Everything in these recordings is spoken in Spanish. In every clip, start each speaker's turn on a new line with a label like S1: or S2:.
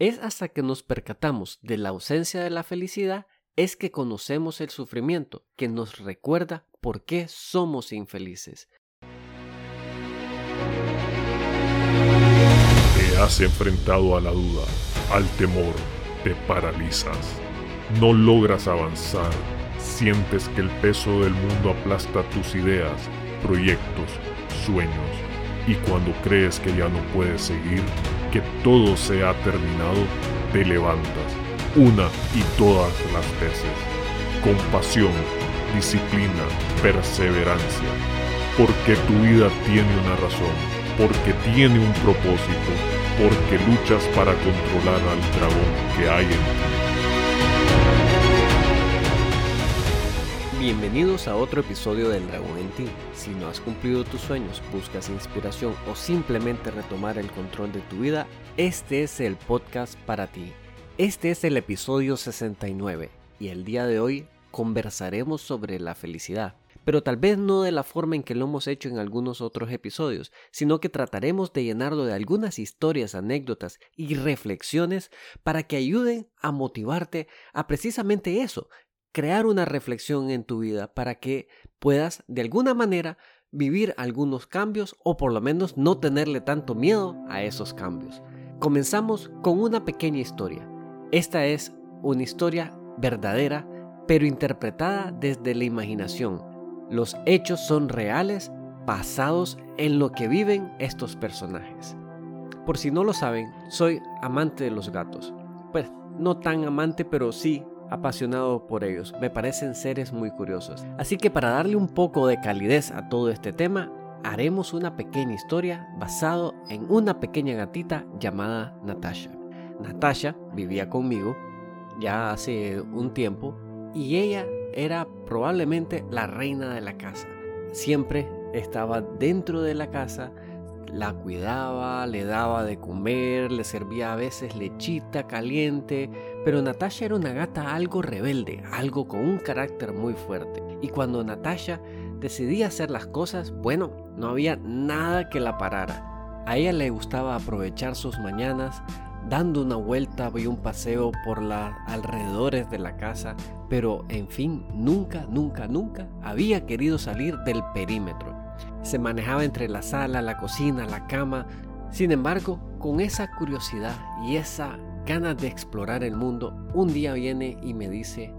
S1: Es hasta que nos percatamos de la ausencia de la felicidad es que conocemos el sufrimiento, que nos recuerda por qué somos infelices.
S2: Te has enfrentado a la duda, al temor, te paralizas. No logras avanzar, sientes que el peso del mundo aplasta tus ideas, proyectos, sueños, y cuando crees que ya no puedes seguir, que todo se ha terminado, te levantas, una y todas las veces, con pasión, disciplina, perseverancia, porque tu vida tiene una razón, porque tiene un propósito, porque luchas para controlar al dragón que hay en ti.
S1: Bienvenidos a otro episodio del Dragón en ti. Si no has cumplido tus sueños, buscas inspiración o simplemente retomar el control de tu vida, este es el podcast para ti. Este es el episodio 69 y el día de hoy conversaremos sobre la felicidad. Pero tal vez no de la forma en que lo hemos hecho en algunos otros episodios, sino que trataremos de llenarlo de algunas historias, anécdotas y reflexiones para que ayuden a motivarte a precisamente eso, crear una reflexión en tu vida para que puedas de alguna manera vivir algunos cambios o por lo menos no tenerle tanto miedo a esos cambios. Comenzamos con una pequeña historia. Esta es una historia verdadera pero interpretada desde la imaginación. Los hechos son reales basados en lo que viven estos personajes. Por si no lo saben, soy amante de los gatos. Pues no tan amante, pero sí apasionado por ellos. Me parecen seres muy curiosos. Así que para darle un poco de calidez a todo este tema, haremos una pequeña historia basado en una pequeña gatita llamada Natasha. Natasha vivía conmigo ya hace un tiempo y ella era probablemente la reina de la casa. Siempre estaba dentro de la casa, la cuidaba, le daba de comer, le servía a veces lechita caliente, pero Natasha era una gata algo rebelde, algo con un carácter muy fuerte. Y cuando Natasha decidía hacer las cosas, bueno, no había nada que la parara. A ella le gustaba aprovechar sus mañanas dando una vuelta y un paseo por los alrededores de la casa, pero en fin, nunca, nunca, nunca había querido salir del perímetro. Se manejaba entre la sala, la cocina, la cama. Sin embargo, con esa curiosidad y esa ganas de explorar el mundo, un día viene y me dice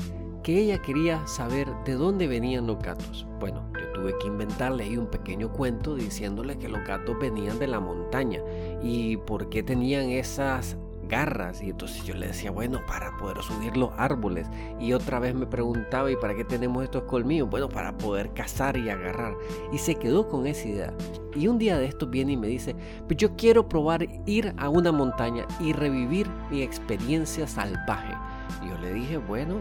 S1: que ella quería saber de dónde venían los gatos. Bueno, yo tuve que inventarle ahí un pequeño cuento diciéndole que los gatos venían de la montaña y por qué tenían esas garras y entonces yo le decía, bueno, para poder subir los árboles y otra vez me preguntaba, ¿y para qué tenemos estos colmillos? Bueno, para poder cazar y agarrar y se quedó con esa idea. Y un día de estos viene y me dice, pues yo quiero probar ir a una montaña y revivir mi experiencia salvaje. Y yo le dije, bueno,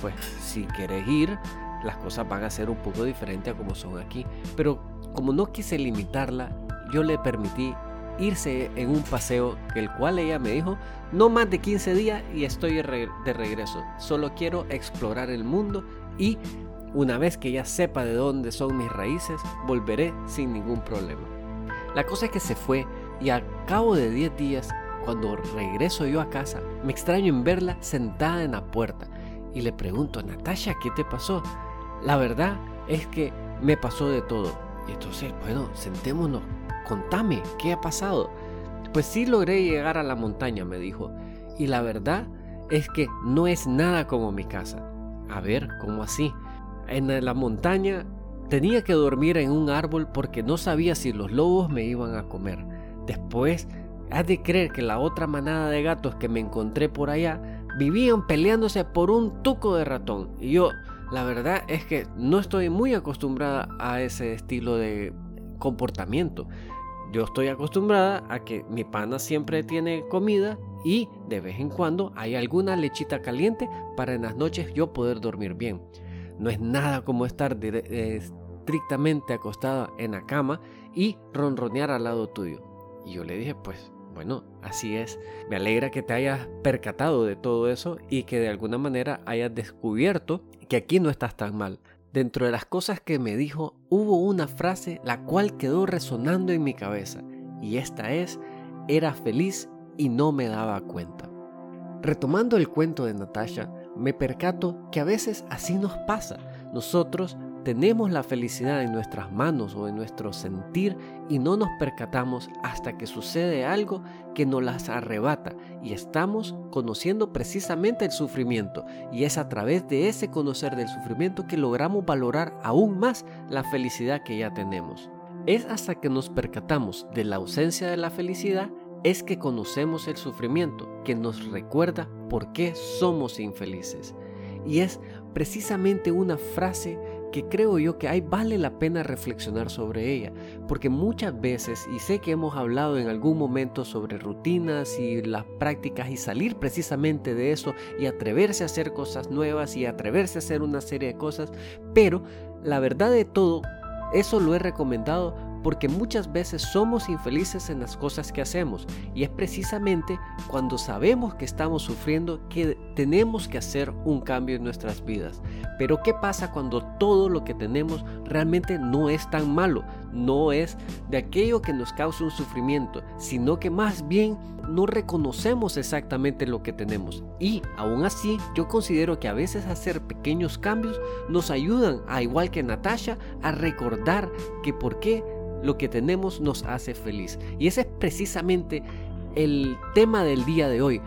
S1: pues si quieres ir, las cosas van a ser un poco diferentes a como son aquí. Pero como no quise limitarla, yo le permití irse en un paseo, el cual ella me dijo, no más de 15 días y estoy de regreso. Solo quiero explorar el mundo y una vez que ya sepa de dónde son mis raíces, volveré sin ningún problema. La cosa es que se fue y al cabo de 10 días, cuando regreso yo a casa, me extraño en verla sentada en la puerta y le pregunto, Natasha, ¿qué te pasó? La verdad es que me pasó de todo. Y entonces, bueno, sentémonos, contame, ¿qué ha pasado? Pues sí logré llegar a la montaña, me dijo. Y la verdad es que no es nada como mi casa. A ver, ¿cómo así? En la montaña tenía que dormir en un árbol porque no sabía si los lobos me iban a comer. Después, has de creer que la otra manada de gatos que me encontré por allá vivían peleándose por un tuco de ratón. Y yo, la verdad es que no estoy muy acostumbrada a ese estilo de comportamiento. Yo estoy acostumbrada a que mi pana siempre tiene comida y de vez en cuando hay alguna lechita caliente para en las noches yo poder dormir bien. No es nada como estar estrictamente acostada en la cama y ronronear al lado tuyo. Y yo le dije, pues bueno, así es. Me alegra que te hayas percatado de todo eso y que de alguna manera hayas descubierto que aquí no estás tan mal. Dentro de las cosas que me dijo hubo una frase la cual quedó resonando en mi cabeza y esta es, era feliz y no me daba cuenta. retomando el cuento de Natasha, me percato que a veces así nos pasa. Nosotros tenemos la felicidad en nuestras manos o en nuestro sentir y no nos percatamos hasta que sucede algo que nos las arrebata y estamos conociendo precisamente el sufrimiento y es a través de ese conocer del sufrimiento que logramos valorar aún más la felicidad que ya tenemos. Es hasta que nos percatamos de la ausencia de la felicidad es que conocemos el sufrimiento que nos recuerda por qué somos infelices. Y es precisamente una frase que creo yo que ahí vale la pena reflexionar sobre ella, porque muchas veces, y sé que hemos hablado en algún momento sobre rutinas y las prácticas y salir precisamente de eso y atreverse a hacer cosas nuevas y atreverse a hacer una serie de cosas, pero la verdad de todo, eso lo he recomendado porque muchas veces somos infelices en las cosas que hacemos y es precisamente cuando sabemos que estamos sufriendo que tenemos que hacer un cambio en nuestras vidas. Pero ¿qué pasa cuando todo lo que tenemos realmente no es tan malo? No es de aquello que nos causa un sufrimiento, sino que más bien no reconocemos exactamente lo que tenemos. Y aún así, yo considero que a veces hacer pequeños cambios nos ayudan, a igual que Natasha, a recordar que por qué lo que tenemos nos hace feliz. Y ese es precisamente el tema del día de hoy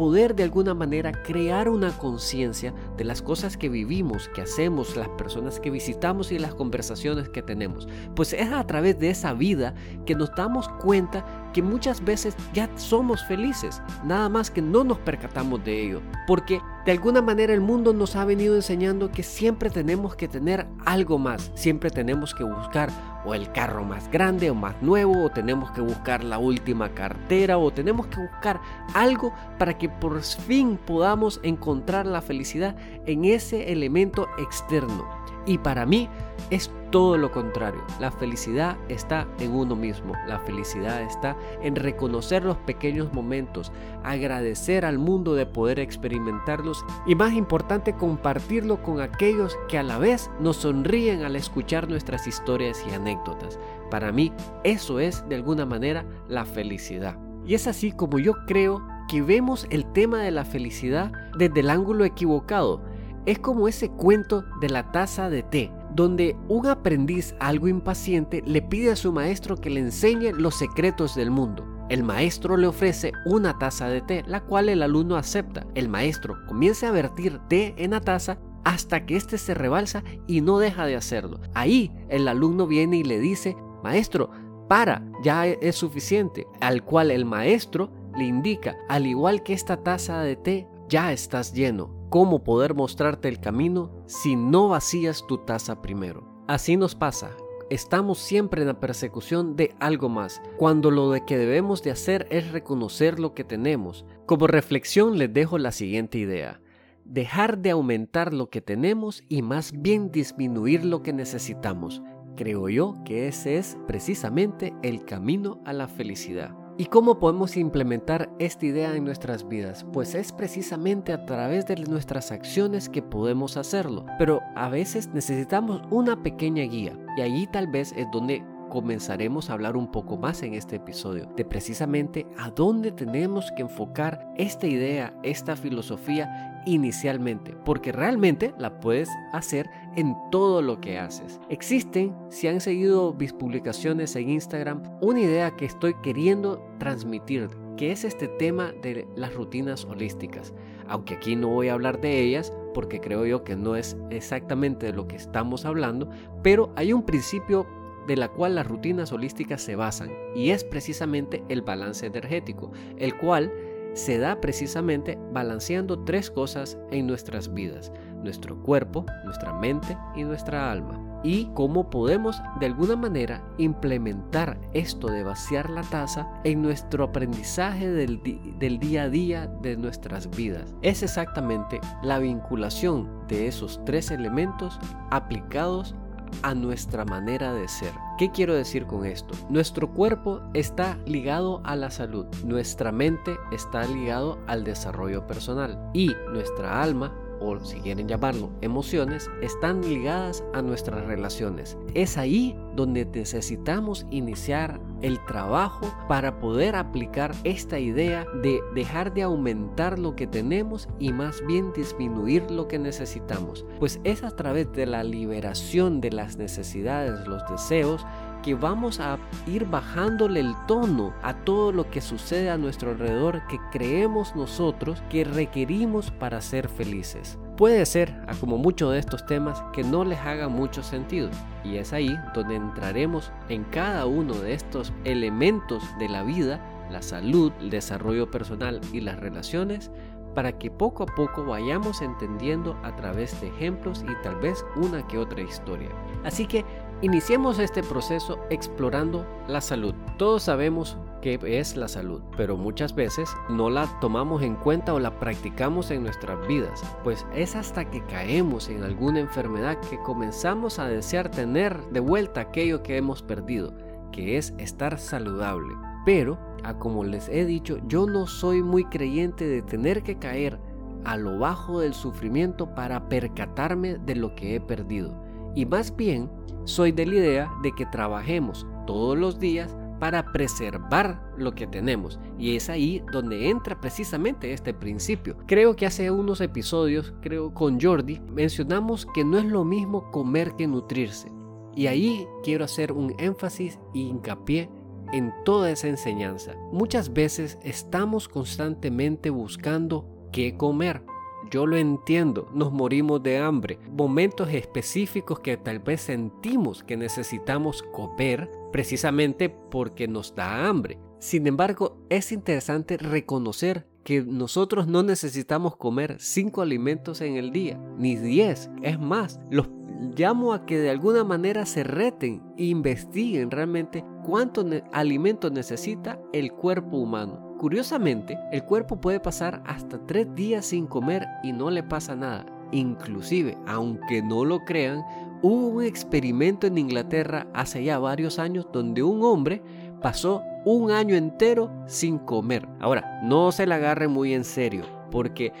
S1: poder de alguna manera crear una conciencia de las cosas que vivimos, que hacemos, las personas que visitamos y las conversaciones que tenemos. Pues es a través de esa vida que nos damos cuenta que muchas veces ya somos felices, nada más que no nos percatamos de ello, porque de alguna manera el mundo nos ha venido enseñando que siempre tenemos que tener algo más, siempre tenemos que buscar o el carro más grande o más nuevo, o tenemos que buscar la última cartera, o tenemos que buscar algo para que por fin podamos encontrar la felicidad en ese elemento externo. Y para mí es todo lo contrario. La felicidad está en uno mismo. La felicidad está en reconocer los pequeños momentos, agradecer al mundo de poder experimentarlos y más importante compartirlo con aquellos que a la vez nos sonríen al escuchar nuestras historias y anécdotas. Para mí eso es de alguna manera la felicidad. Y es así como yo creo que vemos el tema de la felicidad desde el ángulo equivocado es como ese cuento de la taza de té, donde un aprendiz algo impaciente le pide a su maestro que le enseñe los secretos del mundo. El maestro le ofrece una taza de té, la cual el alumno acepta. El maestro comienza a vertir té en la taza hasta que éste se rebalsa y no deja de hacerlo. Ahí el alumno viene y le dice, maestro, para, ya es suficiente. Al cual el maestro le indica, al igual que esta taza de té, ya estás lleno, cómo poder mostrarte el camino si no vacías tu taza primero. Así nos pasa. Estamos siempre en la persecución de algo más, cuando lo de que debemos de hacer es reconocer lo que tenemos. Como reflexión les dejo la siguiente idea. Dejar de aumentar lo que tenemos y más bien disminuir lo que necesitamos. Creo yo que ese es precisamente el camino a la felicidad. ¿Y cómo podemos implementar esta idea en nuestras vidas? Pues es precisamente a través de nuestras acciones que podemos hacerlo, pero a veces necesitamos una pequeña guía y allí tal vez es donde comenzaremos a hablar un poco más en este episodio de precisamente a dónde tenemos que enfocar esta idea, esta filosofía inicialmente, porque realmente la puedes hacer en todo lo que haces. Existen, si han seguido mis publicaciones en Instagram, una idea que estoy queriendo transmitir, que es este tema de las rutinas holísticas. Aunque aquí no voy a hablar de ellas, porque creo yo que no es exactamente de lo que estamos hablando, pero hay un principio de la cual las rutinas holísticas se basan, y es precisamente el balance energético, el cual se da precisamente balanceando tres cosas en nuestras vidas, nuestro cuerpo, nuestra mente y nuestra alma. Y cómo podemos de alguna manera implementar esto de vaciar la taza en nuestro aprendizaje del, del día a día de nuestras vidas. Es exactamente la vinculación de esos tres elementos aplicados a nuestra manera de ser. ¿Qué quiero decir con esto? Nuestro cuerpo está ligado a la salud, nuestra mente está ligado al desarrollo personal y nuestra alma o si quieren llamarlo emociones, están ligadas a nuestras relaciones. Es ahí donde necesitamos iniciar el trabajo para poder aplicar esta idea de dejar de aumentar lo que tenemos y más bien disminuir lo que necesitamos. Pues es a través de la liberación de las necesidades, los deseos, que vamos a ir bajándole el tono a todo lo que sucede a nuestro alrededor que creemos nosotros que requerimos para ser felices. Puede ser, como muchos de estos temas, que no les haga mucho sentido. Y es ahí donde entraremos en cada uno de estos elementos de la vida, la salud, el desarrollo personal y las relaciones, para que poco a poco vayamos entendiendo a través de ejemplos y tal vez una que otra historia. Así que Iniciemos este proceso explorando la salud. Todos sabemos qué es la salud, pero muchas veces no la tomamos en cuenta o la practicamos en nuestras vidas, pues es hasta que caemos en alguna enfermedad que comenzamos a desear tener de vuelta aquello que hemos perdido, que es estar saludable. Pero, como les he dicho, yo no soy muy creyente de tener que caer a lo bajo del sufrimiento para percatarme de lo que he perdido y más bien soy de la idea de que trabajemos todos los días para preservar lo que tenemos. Y es ahí donde entra precisamente este principio. Creo que hace unos episodios, creo con Jordi, mencionamos que no es lo mismo comer que nutrirse. Y ahí quiero hacer un énfasis e hincapié en toda esa enseñanza. Muchas veces estamos constantemente buscando qué comer, yo lo entiendo, nos morimos de hambre. Momentos específicos que tal vez sentimos que necesitamos comer precisamente porque nos da hambre. Sin embargo, es interesante reconocer que nosotros no necesitamos comer cinco alimentos en el día, ni diez. Es más, los llamo a que de alguna manera se reten e investiguen realmente cuánto alimento necesita el cuerpo humano. Curiosamente, el cuerpo puede pasar hasta tres días sin comer y no le pasa nada. Inclusive, aunque no lo crean, hubo un experimento en Inglaterra hace ya varios años donde un hombre pasó un año entero sin comer. Ahora, no se la agarre muy en serio, porque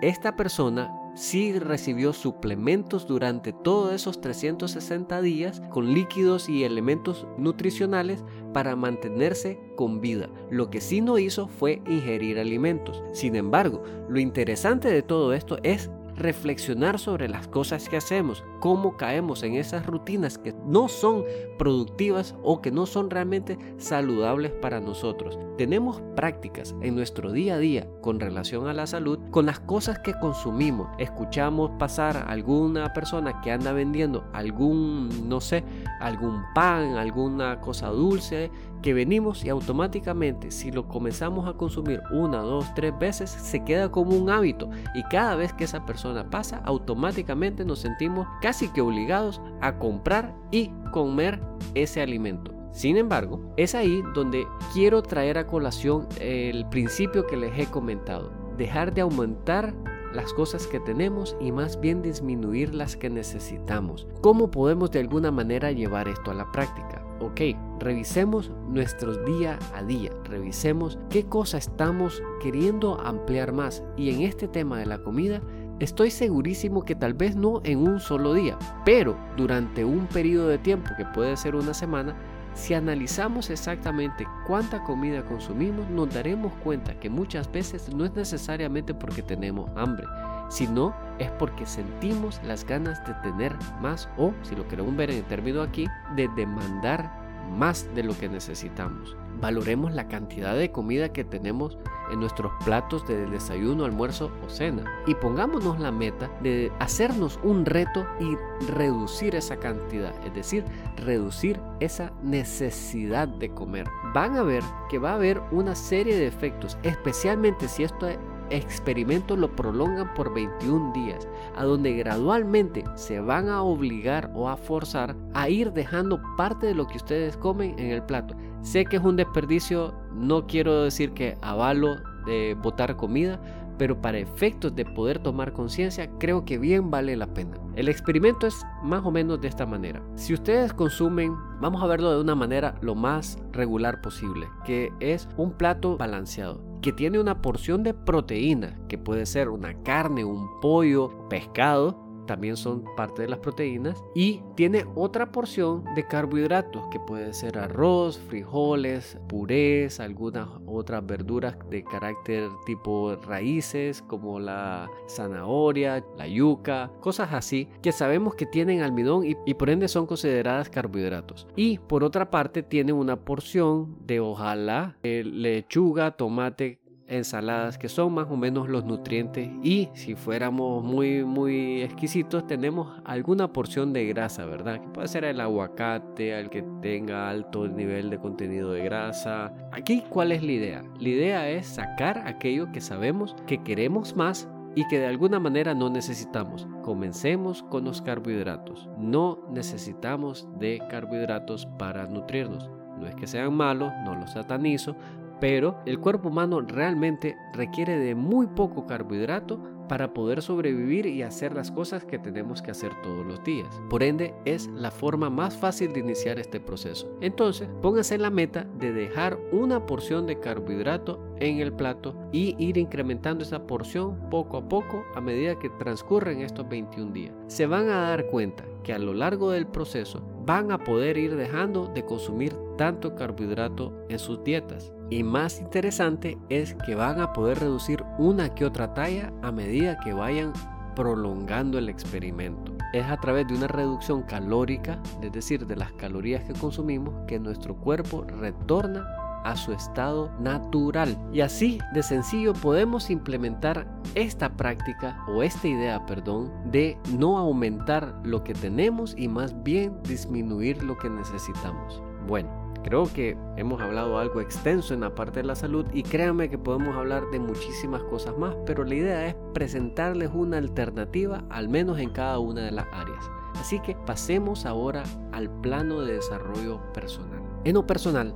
S1: esta persona sí recibió suplementos durante todos esos 360 días con líquidos y elementos nutricionales para mantenerse con vida. Lo que sí no hizo fue ingerir alimentos. Sin embargo, lo interesante de todo esto es reflexionar sobre las cosas que hacemos, cómo caemos en esas rutinas que no son productivas o que no son realmente saludables para nosotros. Tenemos prácticas en nuestro día a día con relación a la salud con las cosas que consumimos. Escuchamos pasar alguna persona que anda vendiendo algún, no sé, algún pan, alguna cosa dulce que venimos y automáticamente si lo comenzamos a consumir una, dos, tres veces se queda como un hábito y cada vez que esa persona pasa automáticamente nos sentimos casi que obligados a comprar y comer ese alimento. Sin embargo, es ahí donde quiero traer a colación el principio que les he comentado. Dejar de aumentar las cosas que tenemos y más bien disminuir las que necesitamos. ¿Cómo podemos de alguna manera llevar esto a la práctica? Ok, revisemos nuestros día a día, revisemos qué cosa estamos queriendo ampliar más. Y en este tema de la comida, estoy segurísimo que tal vez no en un solo día, pero durante un periodo de tiempo que puede ser una semana, si analizamos exactamente cuánta comida consumimos, nos daremos cuenta que muchas veces no es necesariamente porque tenemos hambre, sino es porque sentimos las ganas de tener más o, si lo queremos ver en el término aquí, de demandar más de lo que necesitamos. Valoremos la cantidad de comida que tenemos en nuestros platos de desayuno, almuerzo o cena y pongámonos la meta de hacernos un reto y reducir esa cantidad, es decir, reducir esa necesidad de comer. Van a ver que va a haber una serie de efectos, especialmente si esto experimento lo prolongan por 21 días, a donde gradualmente se van a obligar o a forzar a ir dejando parte de lo que ustedes comen en el plato. Sé que es un desperdicio, no quiero decir que avalo de botar comida, pero para efectos de poder tomar conciencia creo que bien vale la pena. El experimento es más o menos de esta manera. Si ustedes consumen, vamos a verlo de una manera lo más regular posible, que es un plato balanceado que tiene una porción de proteína, que puede ser una carne, un pollo, pescado, también son parte de las proteínas y tiene otra porción de carbohidratos que puede ser arroz, frijoles, purés, algunas otras verduras de carácter tipo raíces como la zanahoria, la yuca, cosas así que sabemos que tienen almidón y, por ende son consideradas carbohidratos. Y por otra parte tiene una porción de ojalá eh, lechuga, tomate, ensaladas que son más o menos los nutrientes y si fuéramos muy muy exquisitos tenemos alguna porción de grasa verdad que puede ser el aguacate al que tenga alto nivel de contenido de grasa aquí cuál es la idea la idea es sacar aquello que sabemos que queremos más y que de alguna manera no necesitamos. Comencemos con los carbohidratos. No necesitamos de carbohidratos para nutrirnos. No es que sean malos, no los satanizo, pero el cuerpo humano realmente requiere de muy poco carbohidrato para poder sobrevivir y hacer las cosas que tenemos que hacer todos los días. Por ende, es la forma más fácil de iniciar este proceso. Entonces, póngase la meta de dejar una porción de carbohidrato en el plato y ir incrementando esa porción poco a poco a medida que transcurren estos 21 días. Se van a dar cuenta que a lo largo del proceso van a poder ir dejando de consumir tanto carbohidrato en sus dietas. Y más interesante es que van a poder reducir una que otra talla a medida que vayan prolongando el experimento. Es a través de una reducción calórica, es decir, de las calorías que consumimos, que nuestro cuerpo retorna a su estado natural. Y así de sencillo podemos implementar esta práctica o esta idea, perdón, de no aumentar lo que tenemos y más bien disminuir lo que necesitamos. Bueno, Creo que hemos hablado algo extenso en la parte de la salud y créanme que podemos hablar de muchísimas cosas más, pero la idea es presentarles una alternativa al menos en cada una de las áreas. Así que pasemos ahora al plano de desarrollo personal. En lo personal,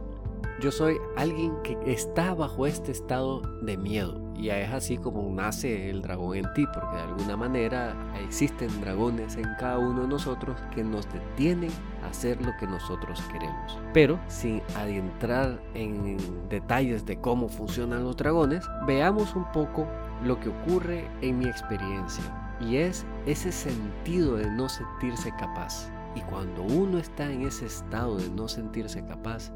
S1: yo soy alguien que está bajo este estado de miedo y es así como nace el dragón en ti, porque de alguna manera existen dragones en cada uno de nosotros que nos detienen a hacer lo que nosotros queremos. Pero sin adentrar en detalles de cómo funcionan los dragones, veamos un poco lo que ocurre en mi experiencia. Y es ese sentido de no sentirse capaz. Y cuando uno está en ese estado de no sentirse capaz,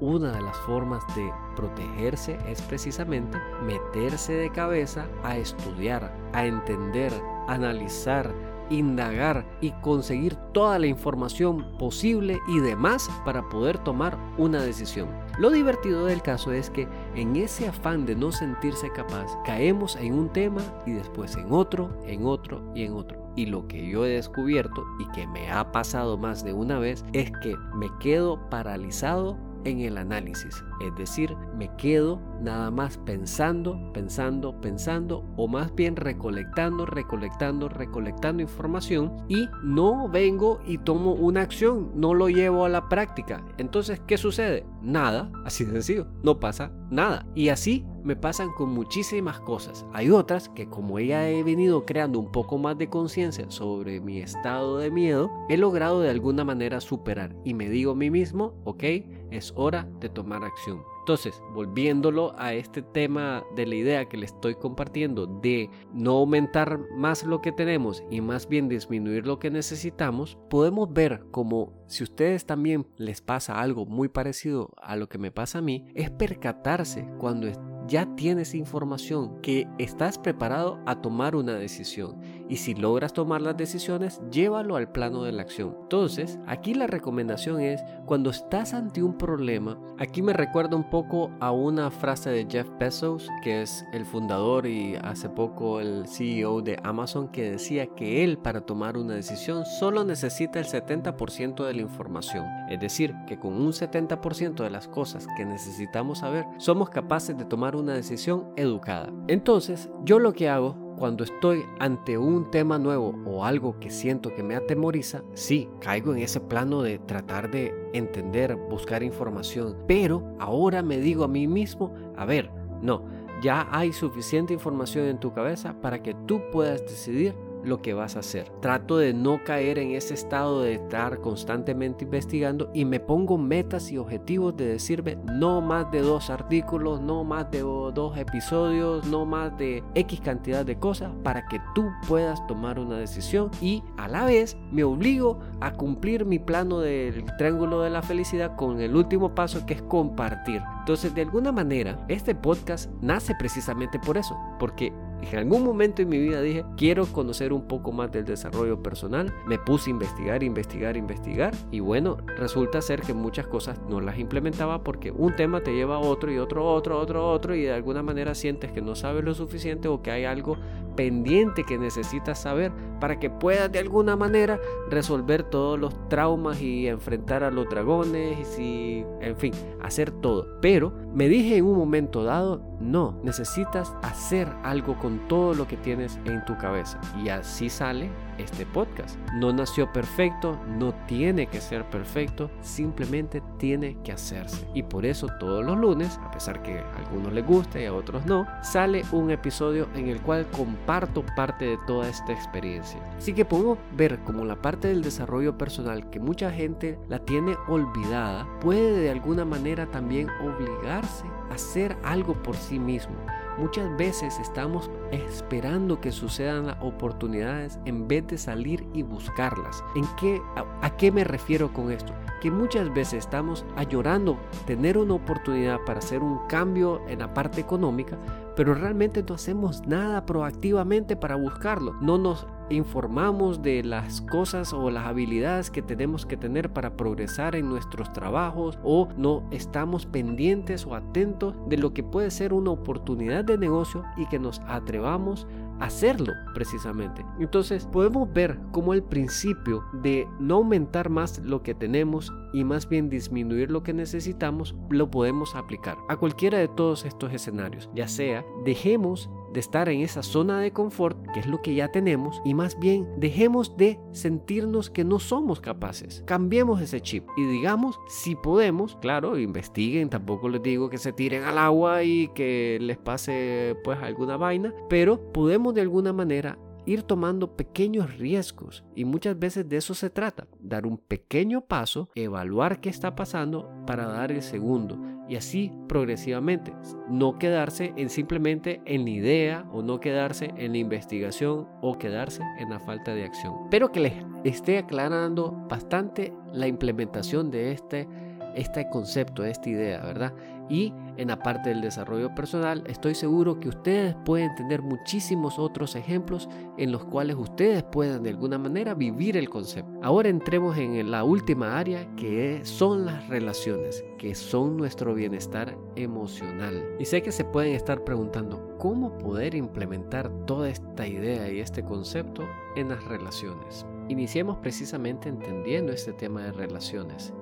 S1: una de las formas de protegerse es precisamente meterse de cabeza a estudiar, a entender, analizar, indagar y conseguir toda la información posible y demás para poder tomar una decisión. Lo divertido del caso es que en ese afán de no sentirse capaz, caemos en un tema y después en otro, en otro y en otro. Y lo que yo he descubierto y que me ha pasado más de una vez es que me quedo paralizado en el análisis. Es decir, me quedo nada más pensando, pensando, pensando o más bien recolectando, recolectando, recolectando información y no vengo y tomo una acción, no lo llevo a la práctica. Entonces, ¿qué sucede? Nada, así de sencillo, no pasa nada. Y así me pasan con muchísimas cosas. Hay otras que como ya he venido creando un poco más de conciencia sobre mi estado de miedo, he logrado de alguna manera superar y me digo a mí mismo, ok, es hora de tomar acción. Entonces, volviéndolo a este tema de la idea que le estoy compartiendo de no aumentar más lo que tenemos y más bien disminuir lo que necesitamos, podemos ver como si ustedes también les pasa algo muy parecido a lo que me pasa a mí, es percatarse cuando ya tienes información que estás preparado a tomar una decisión y si logras tomar las decisiones, llévalo al plano de la acción. Entonces, aquí la recomendación es cuando estás ante un problema, aquí me recuerda un poco a una frase de Jeff Bezos, que es el fundador y hace poco el CEO de Amazon, que decía que él para tomar una decisión solo necesita el 70% de la información. Es decir, que con un 70% de las cosas que necesitamos saber, somos capaces de tomar una decisión educada. Entonces, yo lo que hago cuando estoy ante un tema nuevo o algo que siento que me atemoriza, sí, caigo en ese plano de tratar de entender, buscar información, pero ahora me digo a mí mismo, a ver, no, ya hay suficiente información en tu cabeza para que tú puedas decidir lo que vas a hacer. Trato de no caer en ese estado de estar constantemente investigando y me pongo metas y objetivos de decirme no más de dos artículos, no más de dos episodios, no más de X cantidad de cosas para que tú puedas tomar una decisión y a la vez me obligo a cumplir mi plano del triángulo de la felicidad con el último paso que es compartir. Entonces, de alguna manera, este podcast nace precisamente por eso, porque en algún momento en mi vida dije, quiero conocer un poco más del desarrollo personal. Me puse a investigar, investigar, investigar. Y bueno, resulta ser que muchas cosas no las implementaba porque un tema te lleva a otro y otro, otro, otro, otro. Y de alguna manera sientes que no sabes lo suficiente o que hay algo pendiente que necesitas saber para que puedas de alguna manera resolver todos los traumas y enfrentar a los dragones y en fin, hacer todo. Pero me dije en un momento dado, no, necesitas hacer algo con todo lo que tienes en tu cabeza. Y así sale este podcast. No nació perfecto, no tiene que ser perfecto, simplemente tiene que hacerse. Y por eso todos los lunes, a pesar que a algunos les guste y a otros no, sale un episodio en el cual comparto parte de toda esta experiencia. Así que podemos ver como la parte del desarrollo personal que mucha gente la tiene olvidada, puede de alguna manera también obligarse a hacer algo por sí mismo Muchas veces estamos esperando que sucedan las oportunidades en vez de salir y buscarlas. ¿En qué, a, qué me refiero con esto? Que muchas veces estamos añorando tener una oportunidad para hacer un cambio en la parte económica, pero realmente no hacemos nada proactivamente para buscarlo. No nos informamos de las cosas o las habilidades que tenemos que tener para progresar en nuestros trabajos o no estamos pendientes o atentos de lo que puede ser una oportunidad de negocio y que nos atrevamos a hacerlo precisamente. Entonces podemos ver como el principio de no aumentar más lo que tenemos y más bien disminuir lo que necesitamos lo podemos aplicar a cualquiera de todos estos escenarios. Ya sea dejemos de estar en esa zona de confort, que es lo que ya tenemos, y más bien dejemos de sentirnos que no somos capaces. Cambiemos ese chip y digamos, si podemos, claro, investiguen, tampoco les digo que se tiren al agua y que les pase pues alguna vaina, pero podemos de alguna manera ir tomando pequeños riesgos y muchas veces de eso se trata, dar un pequeño paso, evaluar qué está pasando para dar el segundo y así progresivamente, no quedarse en simplemente en la idea o no quedarse en la investigación o quedarse en la falta de acción. Pero que les esté aclarando bastante la implementación de este este concepto, esta idea, ¿verdad? Y en la parte del desarrollo personal, estoy seguro que ustedes pueden tener muchísimos otros ejemplos en los cuales ustedes puedan de alguna manera vivir el concepto. Ahora entremos en la última área que son las relaciones, que son nuestro bienestar emocional. Y sé que se pueden estar preguntando, ¿cómo poder implementar toda esta idea y este concepto en las relaciones? Iniciemos precisamente entendiendo este tema de relaciones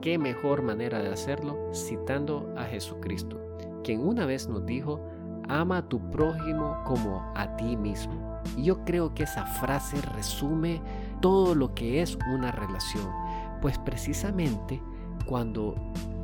S1: ¿Qué mejor manera de hacerlo citando a Jesucristo, quien una vez nos dijo, ama a tu prójimo como a ti mismo? Y yo creo que esa frase resume todo lo que es una relación, pues precisamente cuando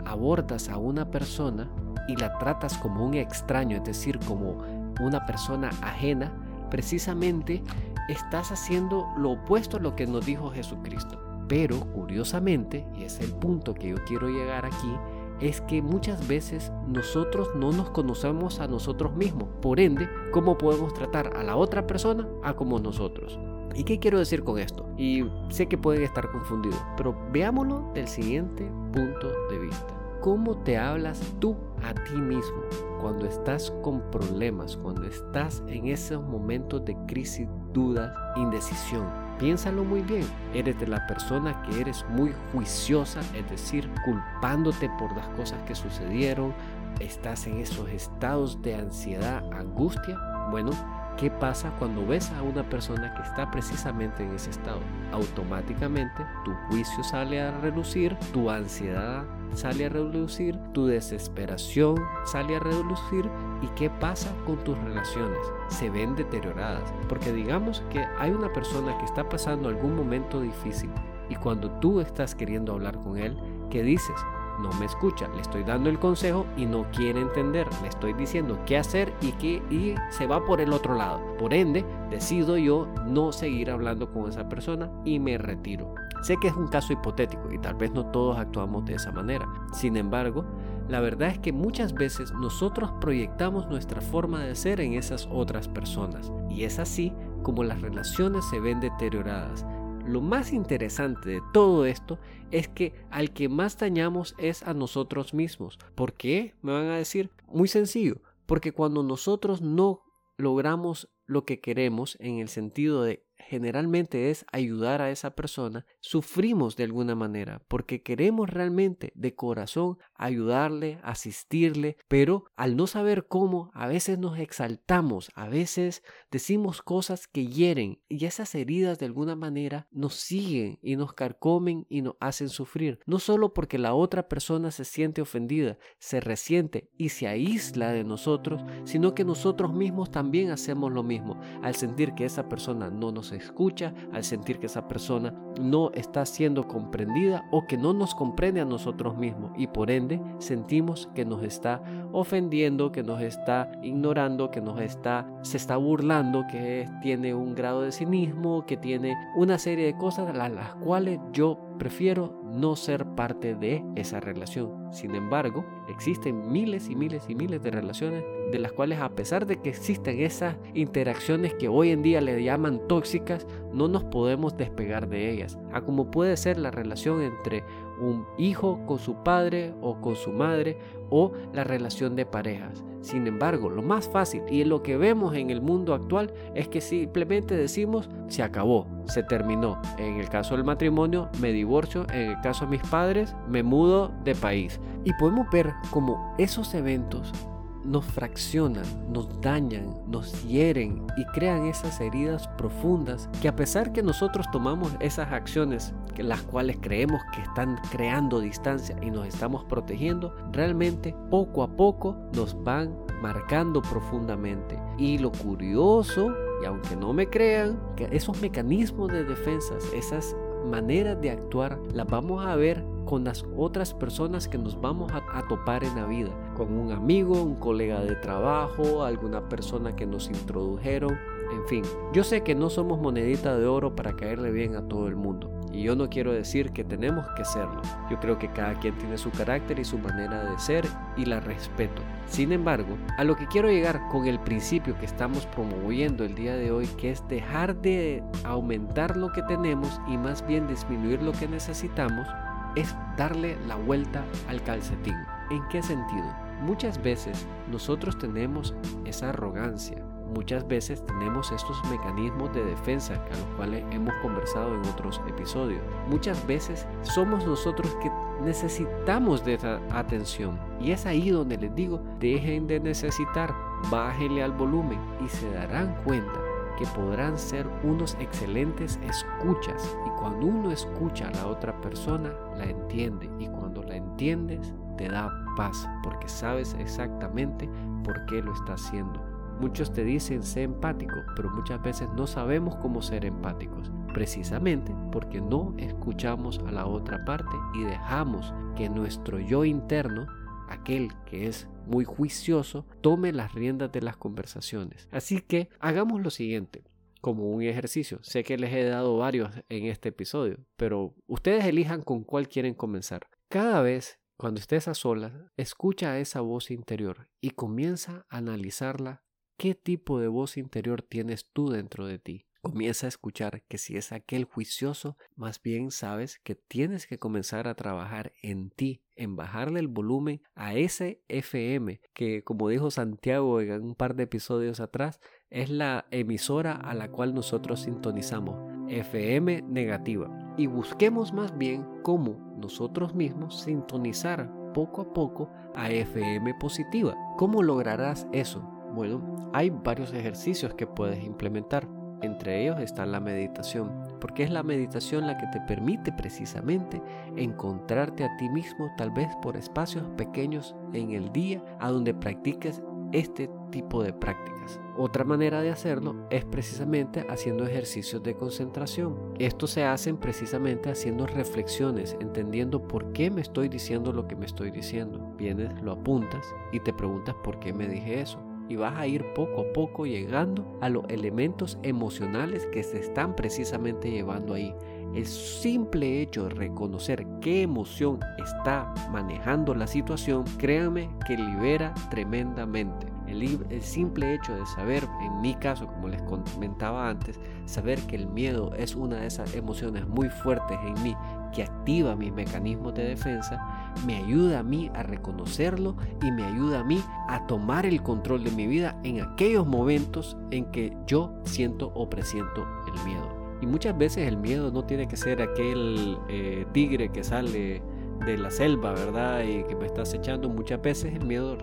S1: abordas a una persona y la tratas como un extraño, es decir, como una persona ajena, precisamente estás haciendo lo opuesto a lo que nos dijo Jesucristo. Pero curiosamente, y es el punto que yo quiero llegar aquí, es que muchas veces nosotros no nos conocemos a nosotros mismos. Por ende, ¿cómo podemos tratar a la otra persona a como nosotros? ¿Y qué quiero decir con esto? Y sé que pueden estar confundidos, pero veámoslo del siguiente punto de vista. ¿Cómo te hablas tú a ti mismo cuando estás con problemas, cuando estás en esos momentos de crisis, dudas, indecisión? Piénsalo muy bien. Eres de la persona que eres muy juiciosa, es decir, culpándote por las cosas que sucedieron. Estás en esos estados de ansiedad, angustia. Bueno, ¿qué pasa cuando ves a una persona que está precisamente en ese estado? Automáticamente tu juicio sale a relucir, tu ansiedad sale a reducir, tu desesperación sale a reducir y qué pasa con tus relaciones. Se ven deterioradas. Porque digamos que hay una persona que está pasando algún momento difícil y cuando tú estás queriendo hablar con él, ¿qué dices? No me escucha. Le estoy dando el consejo y no quiere entender. Le estoy diciendo qué hacer y que y se va por el otro lado. Por ende, decido yo no seguir hablando con esa persona y me retiro. Sé que es un caso hipotético y tal vez no todos actuamos de esa manera. Sin embargo, la verdad es que muchas veces nosotros proyectamos nuestra forma de ser en esas otras personas y es así como las relaciones se ven deterioradas. Lo más interesante de todo esto es que al que más dañamos es a nosotros mismos. ¿Por qué? Me van a decir, muy sencillo, porque cuando nosotros no logramos lo que queremos en el sentido de generalmente es ayudar a esa persona, sufrimos de alguna manera porque queremos realmente de corazón ayudarle, asistirle, pero al no saber cómo, a veces nos exaltamos, a veces decimos cosas que hieren y esas heridas de alguna manera nos siguen y nos carcomen y nos hacen sufrir, no solo porque la otra persona se siente ofendida, se resiente y se aísla de nosotros, sino que nosotros mismos también hacemos lo mismo. Al sentir que esa persona no nos escucha, al sentir que esa persona no está siendo comprendida o que no nos comprende a nosotros mismos y por ende sentimos que nos está ofendiendo, que nos está ignorando, que nos está se está burlando, que tiene un grado de cinismo, que tiene una serie de cosas a las cuales yo prefiero no ser parte de esa relación. Sin embargo, existen miles y miles y miles de relaciones de las cuales a pesar de que existen esas interacciones que hoy en día le llaman tóxicas, no nos podemos despegar de ellas. A como puede ser la relación entre un hijo con su padre o con su madre o la relación de parejas. Sin embargo, lo más fácil y lo que vemos en el mundo actual es que simplemente decimos se acabó, se terminó. En el caso del matrimonio me divorcio, en el caso de mis padres me mudo de país. Y podemos ver como esos eventos nos fraccionan, nos dañan, nos hieren y crean esas heridas profundas que a pesar que nosotros tomamos esas acciones que las cuales creemos que están creando distancia y nos estamos protegiendo, realmente poco a poco nos van marcando profundamente. Y lo curioso, y aunque no me crean, que esos mecanismos de defensas, esas maneras de actuar, las vamos a ver con las otras personas que nos vamos a, topar en la vida, con un amigo, un colega de trabajo, alguna persona que nos introdujeron, en fin. Yo sé que no somos monedita de oro para caerle bien a todo el mundo, y yo no quiero decir que tenemos que serlo. Yo creo que cada quien tiene su carácter y su manera de ser y la respeto. Sin embargo, a lo que quiero llegar con el principio que estamos promoviendo el día de hoy, que es dejar de aumentar lo que tenemos y más bien disminuir lo que necesitamos, es darle la vuelta al calcetín. ¿En qué sentido? Muchas veces nosotros tenemos esa arrogancia, muchas veces tenemos estos mecanismos de defensa a los cuales hemos conversado en otros episodios. Muchas veces somos nosotros que necesitamos de esa atención y es ahí donde les digo, dejen de necesitar, bájenle al volumen y se darán cuenta que podrán ser unos excelentes escuchas y cuando uno escucha a la otra persona la entiende y cuando la entiendes te da paz porque sabes exactamente por qué lo está haciendo. Muchos te dicen sé empático, pero muchas veces no sabemos cómo ser empáticos, precisamente porque no escuchamos a la otra parte y dejamos que nuestro yo interno, aquel que es muy juicioso, tome las riendas de las conversaciones. Así que hagamos lo siguiente como un ejercicio. Sé que les he dado varios en este episodio, pero ustedes elijan con cuál quieren comenzar. Cada vez cuando estés a solas, escucha esa voz interior y comienza a analizarla ¿Qué tipo de voz interior tienes tú dentro de ti? Comienza a escuchar que si es aquel juicioso, más bien sabes que tienes que comenzar a trabajar en ti, en bajarle el volumen a ese FM, que como dijo Santiago en un par de episodios atrás, es la emisora a la cual nosotros sintonizamos, FM negativa. Y busquemos más bien cómo nosotros mismos sintonizar poco a poco a FM positiva. ¿Cómo lograrás eso? Bueno, hay varios ejercicios que puedes implementar. Entre ellos está la meditación, porque es la meditación la que te permite precisamente encontrarte a ti mismo, tal vez por espacios pequeños en el día, a donde practiques este tipo de prácticas. Otra manera de hacerlo es precisamente haciendo ejercicios de concentración. Esto se hacen precisamente haciendo reflexiones, entendiendo por qué me estoy diciendo lo que me estoy diciendo. Vienes, lo apuntas y te preguntas por qué me dije eso y vas a ir poco a poco llegando a los elementos emocionales que se están precisamente llevando ahí. El simple hecho de reconocer qué emoción está manejando la situación, créanme que libera tremendamente. El, simple hecho de saber, en mi caso, como les comentaba antes, saber que el miedo es una de esas emociones muy fuertes en mí que activa mis mecanismos de defensa, me ayuda a mí a reconocerlo y me ayuda a mí a tomar el control de mi vida en aquellos momentos en que yo siento o presiento el miedo. Y muchas veces el miedo no tiene que ser aquel eh, tigre que sale de la selva, ¿verdad? Y que me está acechando. Muchas veces el miedo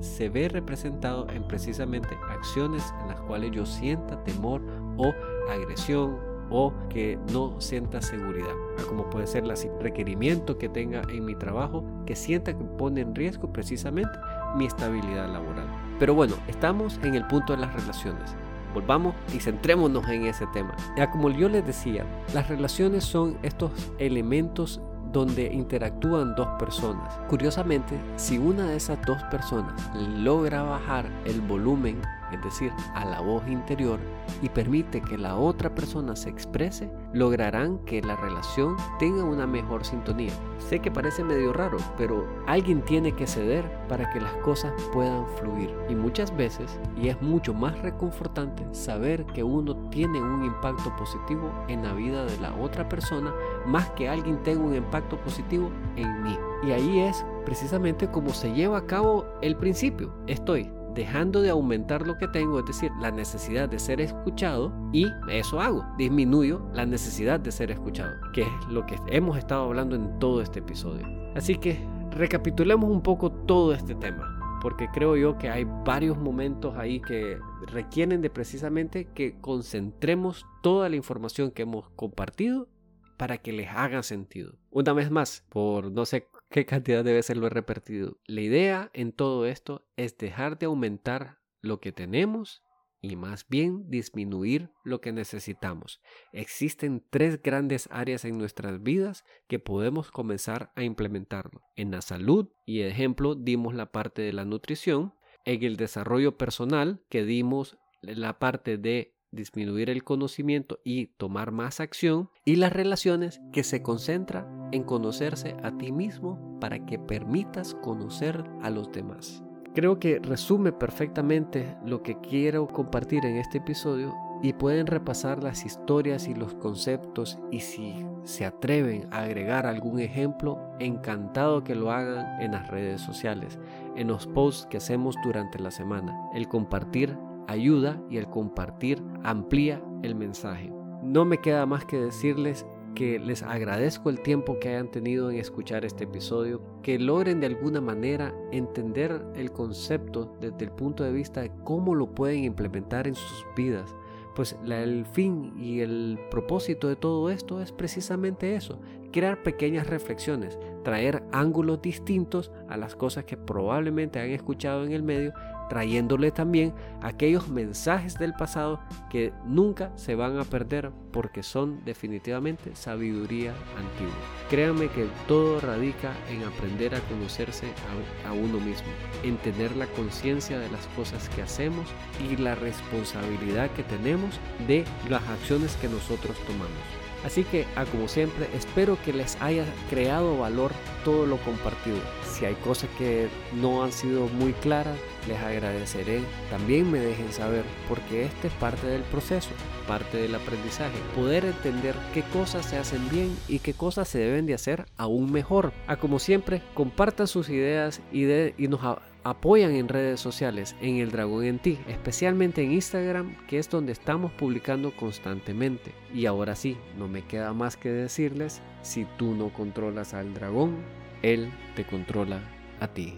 S1: se ve representado en precisamente acciones en las cuales yo sienta temor o agresión o que no sienta seguridad, como puede ser el requerimiento que tenga en mi trabajo que sienta que pone en riesgo precisamente mi estabilidad laboral. Pero bueno, estamos en el punto de las relaciones. Volvamos y centrémonos en ese tema. Ya como yo les decía, las relaciones son estos elementos donde interactúan dos personas. Curiosamente, si una de esas dos personas logra bajar el volumen es decir, a la voz interior, y permite que la otra persona se exprese, lograrán que la relación tenga una mejor sintonía. Sé que parece medio raro, pero alguien tiene que ceder para que las cosas puedan fluir. Y muchas veces, y es mucho más reconfortante saber que uno tiene un impacto positivo en la vida de la otra persona, más que alguien tenga un impacto positivo en mí. Y ahí es precisamente como se lleva a cabo el principio. Estoy dejando de aumentar lo que tengo, es decir, la necesidad de ser escuchado, y eso hago, disminuyo la necesidad de ser escuchado, que es lo que hemos estado hablando en todo este episodio. Así que recapitulemos un poco todo este tema porque creo yo que hay varios momentos ahí que requieren de precisamente que concentremos toda la información que hemos compartido para que les haga sentido. Una vez más, por no sé qué cantidad de veces lo repetido. La idea en todo esto es dejar de aumentar lo que tenemos y más bien disminuir lo que necesitamos. Existen tres grandes áreas en nuestras vidas que podemos comenzar a implementarlo. En la salud, y ejemplo, dimos la parte de la nutrición. En el desarrollo personal, que dimos la parte de disminuir el conocimiento y tomar más acción, y las relaciones que se concentra en conocerse a ti mismo para que permitas conocer a los demás. Creo que resume perfectamente lo que quiero compartir en este episodio y pueden repasar las historias y los conceptos y si se atreven a agregar algún ejemplo, encantado que lo hagan en las redes sociales, en los posts que hacemos durante la semana. El compartir ayuda y el compartir amplía el mensaje. No me queda más que decirles que les agradezco el tiempo que hayan tenido en escuchar este episodio, que logren de alguna manera entender el concepto desde el punto de vista de cómo lo pueden implementar en sus vidas. Pues el fin y el propósito de todo esto es precisamente eso, crear pequeñas reflexiones, traer ángulos distintos a las cosas que probablemente han escuchado en el medio trayéndole también aquellos mensajes del pasado que nunca se van a perder porque son definitivamente sabiduría antigua. Créanme que todo radica en aprender a conocerse a, a uno mismo, en tener la conciencia de las cosas que hacemos y la responsabilidad que tenemos de las acciones que nosotros tomamos. Así que, a como siempre, espero que les haya creado valor todo lo compartido. Si hay cosas que no han sido muy claras, les agradeceré. También me dejen saber, porque este es parte del proceso, parte del aprendizaje. Poder entender qué cosas se hacen bien y qué cosas se deben de hacer aún mejor. A como siempre, compartan sus ideas y, de, y nos apoyan en redes sociales, en el dragón en ti, especialmente en Instagram, que es donde estamos publicando constantemente. Y ahora sí, no me queda más que decirles, si tú no controlas al dragón, él te controla a ti.